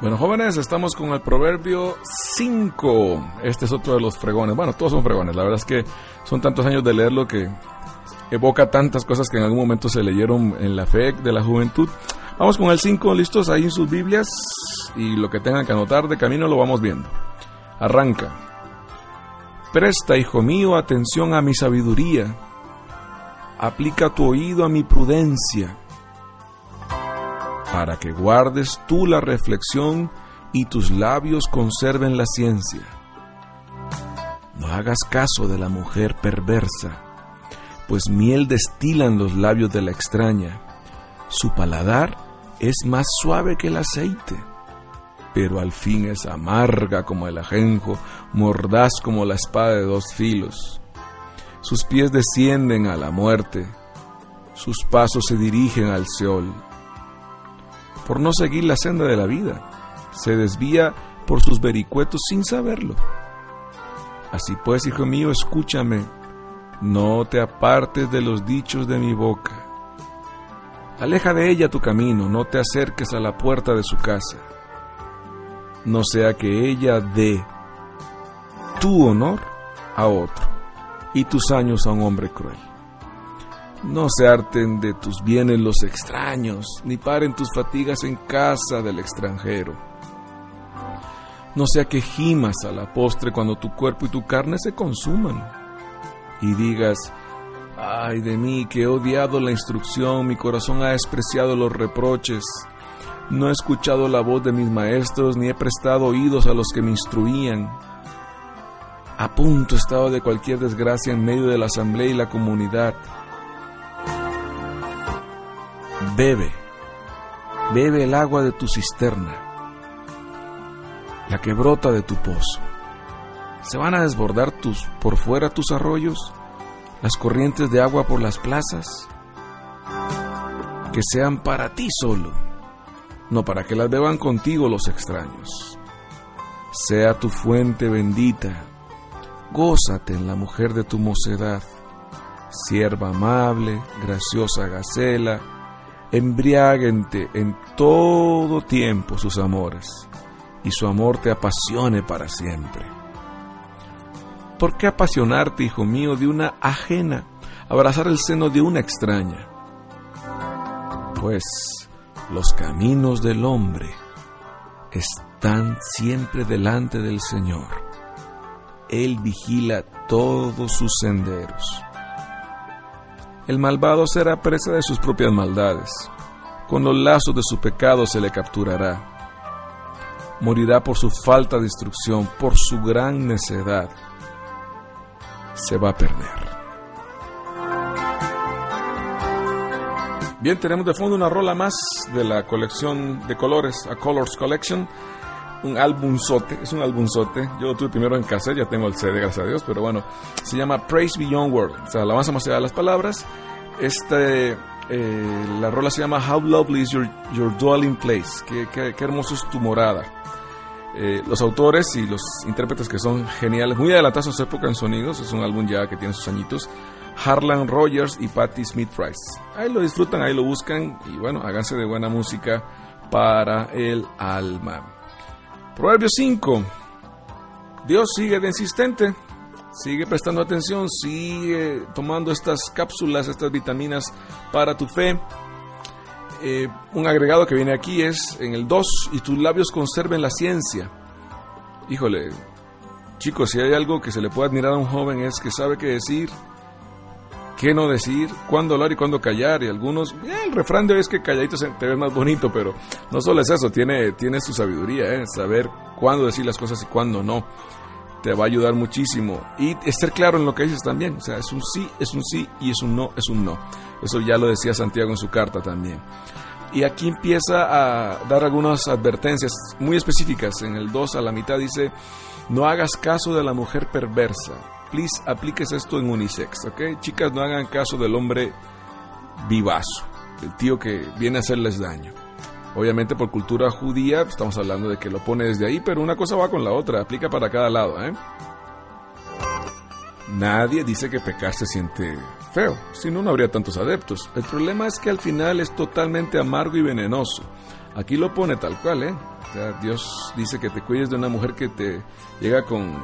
Bueno, jóvenes, estamos con el proverbio 5. Este es otro de los fregones. Bueno, todos son fregones. La verdad es que son tantos años de leerlo que evoca tantas cosas que en algún momento se leyeron en la fe de la juventud. Vamos con el 5, listos ahí en sus Biblias y lo que tengan que anotar de camino lo vamos viendo. Arranca. Presta, hijo mío, atención a mi sabiduría. Aplica tu oído a mi prudencia, para que guardes tú la reflexión y tus labios conserven la ciencia. No hagas caso de la mujer perversa pues miel destilan los labios de la extraña. Su paladar es más suave que el aceite, pero al fin es amarga como el ajenjo, mordaz como la espada de dos filos. Sus pies descienden a la muerte, sus pasos se dirigen al Seol. Por no seguir la senda de la vida, se desvía por sus vericuetos sin saberlo. Así pues, hijo mío, escúchame no te apartes de los dichos de mi boca. Aleja de ella tu camino, no te acerques a la puerta de su casa. No sea que ella dé tu honor a otro y tus años a un hombre cruel. No se harten de tus bienes los extraños, ni paren tus fatigas en casa del extranjero. No sea que gimas a la postre cuando tu cuerpo y tu carne se consuman y digas, ay de mí que he odiado la instrucción, mi corazón ha despreciado los reproches, no he escuchado la voz de mis maestros, ni he prestado oídos a los que me instruían. A punto estaba de cualquier desgracia en medio de la asamblea y la comunidad. Bebe, bebe el agua de tu cisterna, la que brota de tu pozo. ¿Se van a desbordar tus, por fuera tus arroyos? ¿Las corrientes de agua por las plazas? Que sean para ti solo, no para que las beban contigo los extraños. Sea tu fuente bendita, gózate en la mujer de tu mocedad, sierva amable, graciosa gacela, embriáguente en todo tiempo sus amores, y su amor te apasione para siempre. ¿Por qué apasionarte, hijo mío, de una ajena, abrazar el seno de una extraña? Pues los caminos del hombre están siempre delante del Señor. Él vigila todos sus senderos. El malvado será presa de sus propias maldades. Con los lazos de su pecado se le capturará. Morirá por su falta de instrucción, por su gran necedad se va a perder. Bien, tenemos de fondo una rola más de la colección de colores, A Colors Collection. Un álbumzote, es un álbumzote. Yo lo tuve primero en cassette, ya tengo el CD, gracias a Dios, pero bueno, se llama Praise Beyond Word, o sea, alabanza más allá de las palabras. Este, eh, la rola se llama How Lovely is Your, your Dwelling Place, qué, qué, qué hermoso es tu morada. Eh, los autores y los intérpretes que son geniales, muy adelantados a su época en sonidos, es un álbum ya que tiene sus añitos. Harlan Rogers y Patti Smith Price. Ahí lo disfrutan, ahí lo buscan y bueno, háganse de buena música para el alma. Proverbio 5. Dios sigue de insistente, sigue prestando atención, sigue tomando estas cápsulas, estas vitaminas para tu fe. Eh, un agregado que viene aquí es en el 2, y tus labios conserven la ciencia. Híjole, chicos, si hay algo que se le puede admirar a un joven es que sabe qué decir, qué no decir, cuándo hablar y cuándo callar. Y algunos, eh, el refrán de hoy es que calladito se te ve más bonito, pero no solo es eso, tiene, tiene su sabiduría, ¿eh? saber cuándo decir las cosas y cuándo no. Te va a ayudar muchísimo. Y estar claro en lo que dices también. O sea, es un sí, es un sí y es un no, es un no. Eso ya lo decía Santiago en su carta también. Y aquí empieza a dar algunas advertencias muy específicas. En el 2 a la mitad dice, no hagas caso de la mujer perversa. Please, apliques esto en unisex, ¿ok? Chicas, no hagan caso del hombre vivazo, el tío que viene a hacerles daño. Obviamente por cultura judía pues, estamos hablando de que lo pone desde ahí, pero una cosa va con la otra, aplica para cada lado, ¿eh? Nadie dice que pecar se siente feo, si no, no habría tantos adeptos. El problema es que al final es totalmente amargo y venenoso. Aquí lo pone tal cual, ¿eh? O sea, Dios dice que te cuides de una mujer que te llega con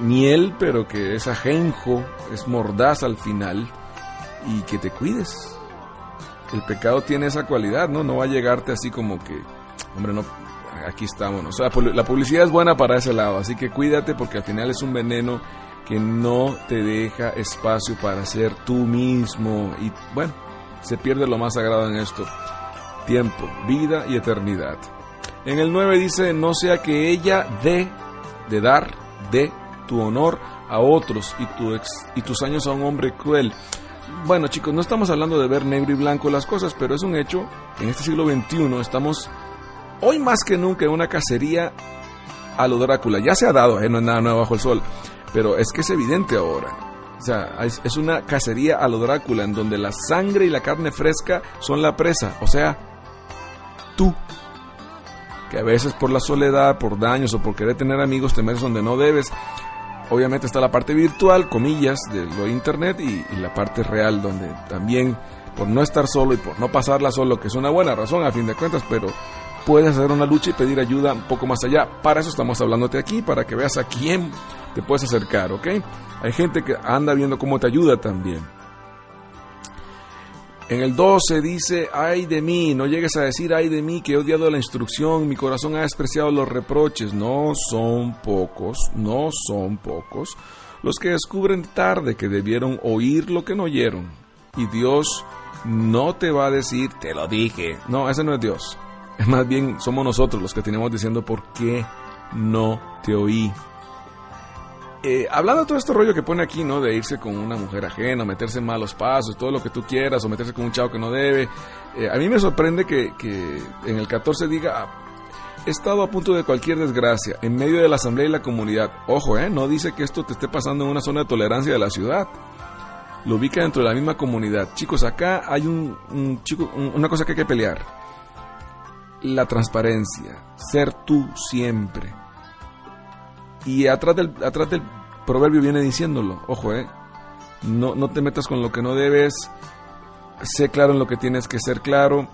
miel, pero que es ajenjo, es mordaz al final, y que te cuides. El pecado tiene esa cualidad, ¿no? No va a llegarte así como que, hombre, no, aquí estamos. La publicidad es buena para ese lado, así que cuídate porque al final es un veneno que no te deja espacio para ser tú mismo. Y bueno, se pierde lo más sagrado en esto. Tiempo, vida y eternidad. En el 9 dice, no sea que ella dé, de dar, de tu honor a otros y, tu y tus años a un hombre cruel. Bueno chicos, no estamos hablando de ver negro y blanco las cosas, pero es un hecho, en este siglo XXI estamos hoy más que nunca en una cacería a lo Drácula. Ya se ha dado, ¿eh? no es nada nuevo bajo el sol, pero es que es evidente ahora. O sea, es, es una cacería a lo Drácula en donde la sangre y la carne fresca son la presa. O sea, tú que a veces por la soledad, por daños o por querer tener amigos te metes donde no debes. Obviamente está la parte virtual, comillas, de lo internet y, la parte real donde también por no estar solo y por no pasarla solo, que es una buena razón a fin de cuentas, pero puedes hacer una lucha y pedir ayuda un poco más allá. Para eso estamos hablándote aquí, para que veas a quién te puedes acercar, ¿ok? Hay gente que anda viendo cómo te ayuda también. En el 12 dice, ay de mí, no llegues a decir, ay de mí, que he odiado la instrucción, mi corazón ha despreciado los reproches. No son pocos, no son pocos los que descubren tarde que debieron oír lo que no oyeron. Y Dios no te va a decir, te lo dije. No, ese no es Dios. Más bien, somos nosotros los que tenemos diciendo, ¿por qué no te oí? Eh, hablando de todo este rollo que pone aquí, ¿no? De irse con una mujer ajena, meterse en malos pasos, todo lo que tú quieras, o meterse con un chavo que no debe. Eh, a mí me sorprende que, en el 14 diga, ah, he estado a punto de cualquier desgracia, en medio de la asamblea y la comunidad. Ojo, ¿eh? No dice que esto te esté pasando en una zona de tolerancia de la ciudad. Lo ubica dentro de la misma comunidad. Chicos, acá hay un, chico, una cosa que hay que pelear. La transparencia. Ser tú siempre y atrás del, atrás del proverbio viene diciéndolo, ojo, eh, no, no te metas con lo que no debes, sé claro en lo que tienes que ser claro.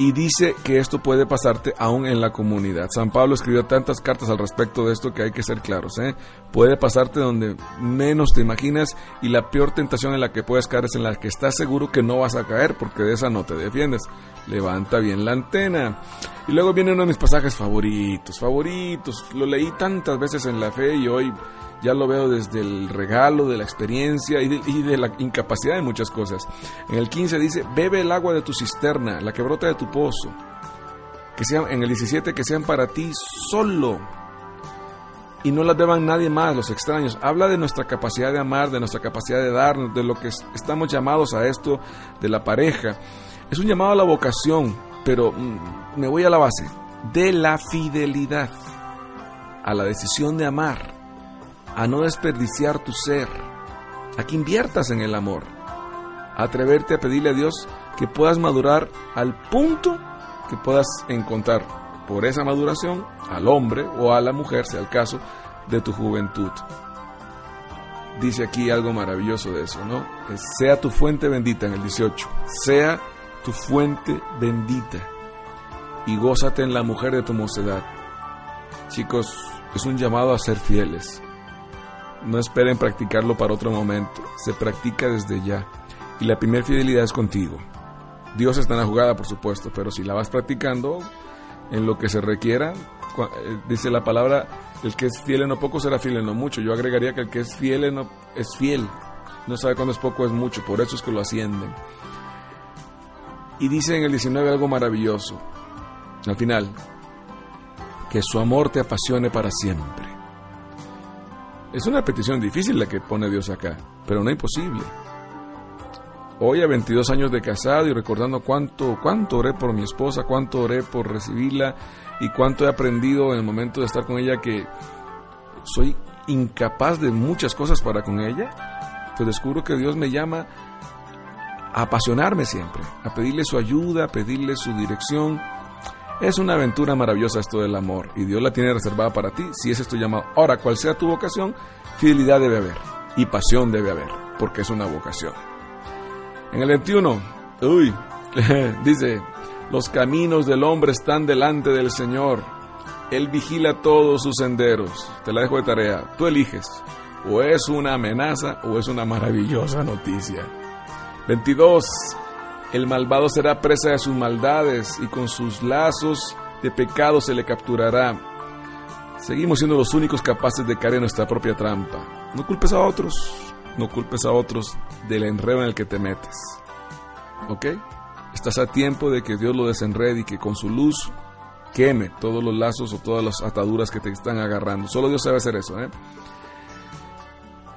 Y dice que esto puede pasarte aún en la comunidad. San Pablo escribió tantas cartas al respecto de esto que hay que ser claros. ¿eh? Puede pasarte donde menos te imaginas y la peor tentación en la que puedes caer es en la que estás seguro que no vas a caer porque de esa no te defiendes. Levanta bien la antena. Y luego viene uno de mis pasajes favoritos, favoritos. Lo leí tantas veces en la fe y hoy ya lo veo desde el regalo, de la experiencia y de, la incapacidad de muchas cosas. En el 15 dice, bebe el agua de tu cisterna, la que brota de tu pozo. Que sean, en el 17, que sean para ti solo. Y no las beban nadie más, los extraños. Habla de nuestra capacidad de amar, de nuestra capacidad de dar, de lo que estamos llamados a esto, de la pareja. Es un llamado a la vocación, pero mm, me voy a la base, de la fidelidad, a la decisión de amar a no desperdiciar tu ser, a que inviertas en el amor, a atreverte a pedirle a Dios que puedas madurar al punto que puedas encontrar por esa maduración al hombre o a la mujer, sea el caso, de tu juventud. Dice aquí algo maravilloso de eso, ¿no? Sea tu fuente bendita en el 18, sea tu fuente bendita y gózate en la mujer de tu mocedad. Chicos, es un llamado a ser fieles, no esperen practicarlo para otro momento, se practica desde ya. Y la primera fidelidad es contigo. Dios está en la jugada, por supuesto, pero si la vas practicando en lo que se requiera, eh, dice la palabra, el que es fiel en lo poco será fiel en lo mucho. Yo agregaría que el que es fiel en es fiel. No sabe cuándo es poco es mucho, por eso es que lo ascienden. Y dice en el 19 algo maravilloso, al final, que su amor te apasione para siempre. Es una petición difícil la que pone Dios acá, pero no imposible. Hoy a 22 años de casado y recordando cuánto, cuánto oré por mi esposa, cuánto oré por recibirla y cuánto he aprendido en el momento de estar con ella que soy incapaz de muchas cosas para con ella, pues descubro que Dios me llama a apasionarme siempre, a pedirle su ayuda, a pedirle su dirección es una aventura maravillosa esto del amor y Dios la tiene reservada para ti si ese es tu llamado. Ahora, cual sea tu vocación, fidelidad debe haber y pasión debe haber, porque es una vocación. En el 21, uy, dice, Los caminos del hombre están delante del Señor. Él vigila todos sus senderos. Te la dejo de tarea. Tú eliges. O es una amenaza o es una maravillosa noticia. 22. El malvado será presa de sus maldades y con sus lazos de pecado se le capturará. Seguimos siendo los únicos capaces de caer en nuestra propia trampa. No culpes a otros, no culpes a otros del enredo en el que te metes. ¿Ok? Estás a tiempo de que Dios lo desenrede y que con su luz queme todos los lazos o todas las ataduras que te están agarrando. Solo Dios sabe hacer eso. ¿eh?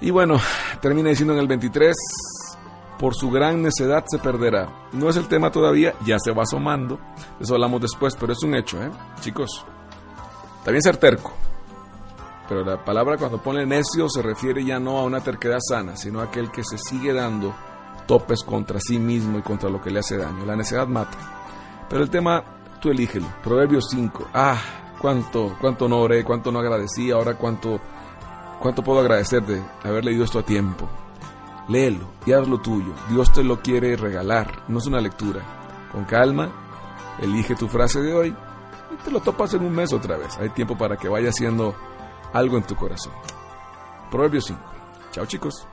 Y bueno, termina diciendo en el 23, por su gran necedad se perderá. No es el tema todavía, ya se va asomando. Eso hablamos después, pero es un hecho, ¿eh? Chicos, también ser terco. Pero la palabra cuando pone necio se refiere ya no a una terquedad sana, sino a aquel que se sigue dando topes contra sí mismo y contra lo que le hace daño. La necedad mata. Pero el tema, tú elígelo. Proverbios 5. Ah, cuánto, cuánto no oré, cuánto no agradecí, ahora cuánto, cuánto puedo agradecer de haber leído esto a tiempo. Léelo y haz lo tuyo. Dios te lo quiere regalar, no es una lectura. Con calma, elige tu frase de hoy y te lo topas en un mes otra vez. Hay tiempo para que vaya haciendo algo en tu corazón. Proverbios 5. Chao chicos.